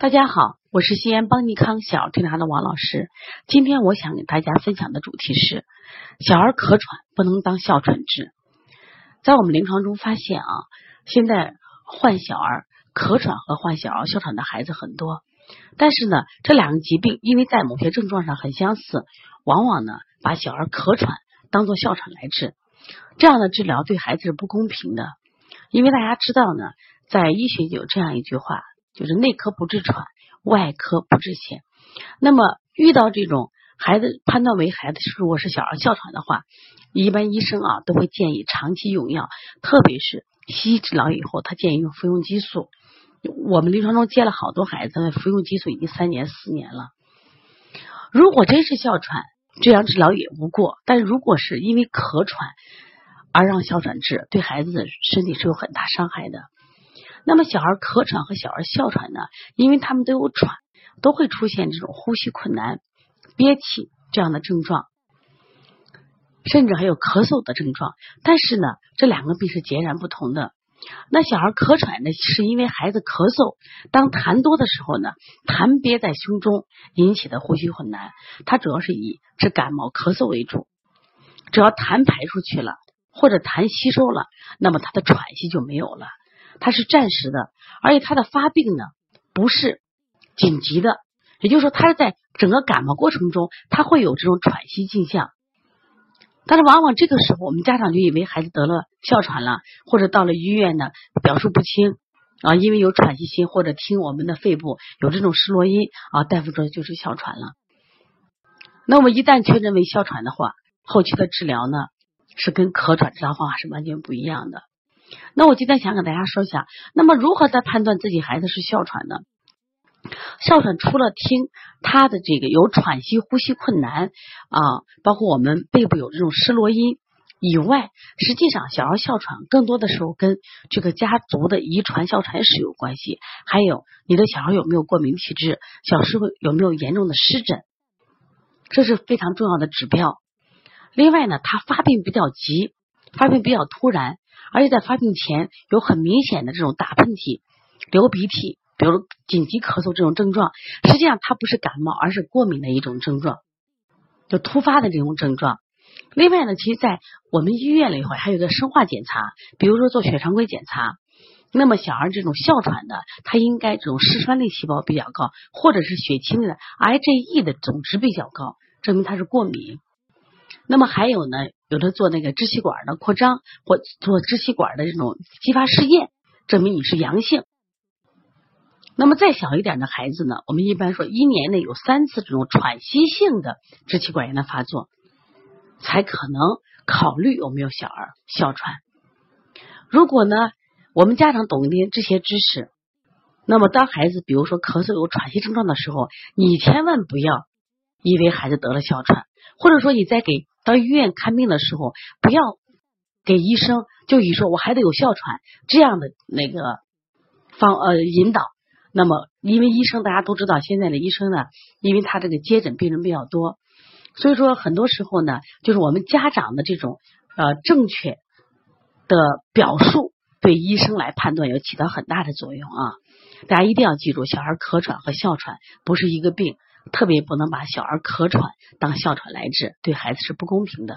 大家好，我是西安邦尼康小儿推拿的王老师。今天我想给大家分享的主题是：小儿咳喘不能当哮喘治。在我们临床中发现啊，现在患小儿咳喘和患小儿哮喘的孩子很多，但是呢，这两个疾病因为在某些症状上很相似，往往呢把小儿咳喘当做哮喘来治，这样的治疗对孩子是不公平的。因为大家知道呢，在医学有这样一句话。就是内科不治喘，外科不治痫。那么遇到这种孩子判断为孩子如果是小儿哮喘的话，一般医生啊都会建议长期用药，特别是西医治疗以后，他建议用服用激素。我们临床中接了好多孩子，服用激素已经三年四年了。如果真是哮喘，这样治疗也无过；但如果是因为咳喘而让哮喘治，对孩子的身体是有很大伤害的。那么小儿咳喘和小儿哮喘呢？因为他们都有喘，都会出现这种呼吸困难、憋气这样的症状，甚至还有咳嗽的症状。但是呢，这两个病是截然不同的。那小儿咳喘呢，是因为孩子咳嗽，当痰多的时候呢，痰憋在胸中引起的呼吸困难。它主要是以治感冒咳嗽为主，只要痰排出去了，或者痰吸收了，那么他的喘息就没有了。它是暂时的，而且它的发病呢不是紧急的，也就是说，它是在整个感冒过程中，它会有这种喘息迹象。但是往往这个时候，我们家长就以为孩子得了哮喘了，或者到了医院呢表述不清啊，因为有喘息心，或者听我们的肺部有这种失落音啊，大夫说就是哮喘了。那我们一旦确诊为哮喘的话，后期的治疗呢是跟咳喘治疗方法是完全不一样的。那我今天想给大家说一下，那么如何在判断自己孩子是哮喘呢？哮喘除了听他的这个有喘息、呼吸困难啊，包括我们背部有这种失落音以外，实际上小儿哮喘更多的时候跟这个家族的遗传哮喘史有关系，还有你的小孩有没有过敏体质，小时候有没有严重的湿疹，这是非常重要的指标。另外呢，他发病比较急，发病比较突然。而且在发病前有很明显的这种打喷嚏、流鼻涕，比如紧急咳嗽这种症状，实际上它不是感冒，而是过敏的一种症状，就突发的这种症状。另外呢，其实，在我们医院里头还有个生化检查，比如说做血常规检查，那么小儿这种哮喘的，它应该这种嗜酸类细胞比较高，或者是血清的 IgE 的总值比较高，证明它是过敏。那么还有呢，有的做那个支气管的扩张或做支气管的这种激发试验，证明你是阳性。那么再小一点的孩子呢，我们一般说一年内有三次这种喘息性的支气管炎的发作，才可能考虑有没有小儿哮喘。如果呢，我们家长懂一点这些知识，那么当孩子比如说咳嗽有喘息症状的时候，你千万不要以为孩子得了哮喘，或者说你在给。到医院看病的时候，不要给医生就以说我孩子有哮喘这样的那个方呃引导。那么，因为医生大家都知道，现在的医生呢，因为他这个接诊病人比较多，所以说很多时候呢，就是我们家长的这种呃正确的表述，对医生来判断有起到很大的作用啊。大家一定要记住，小孩咳喘和哮喘不是一个病。特别不能把小儿咳喘当哮喘来治，对孩子是不公平的。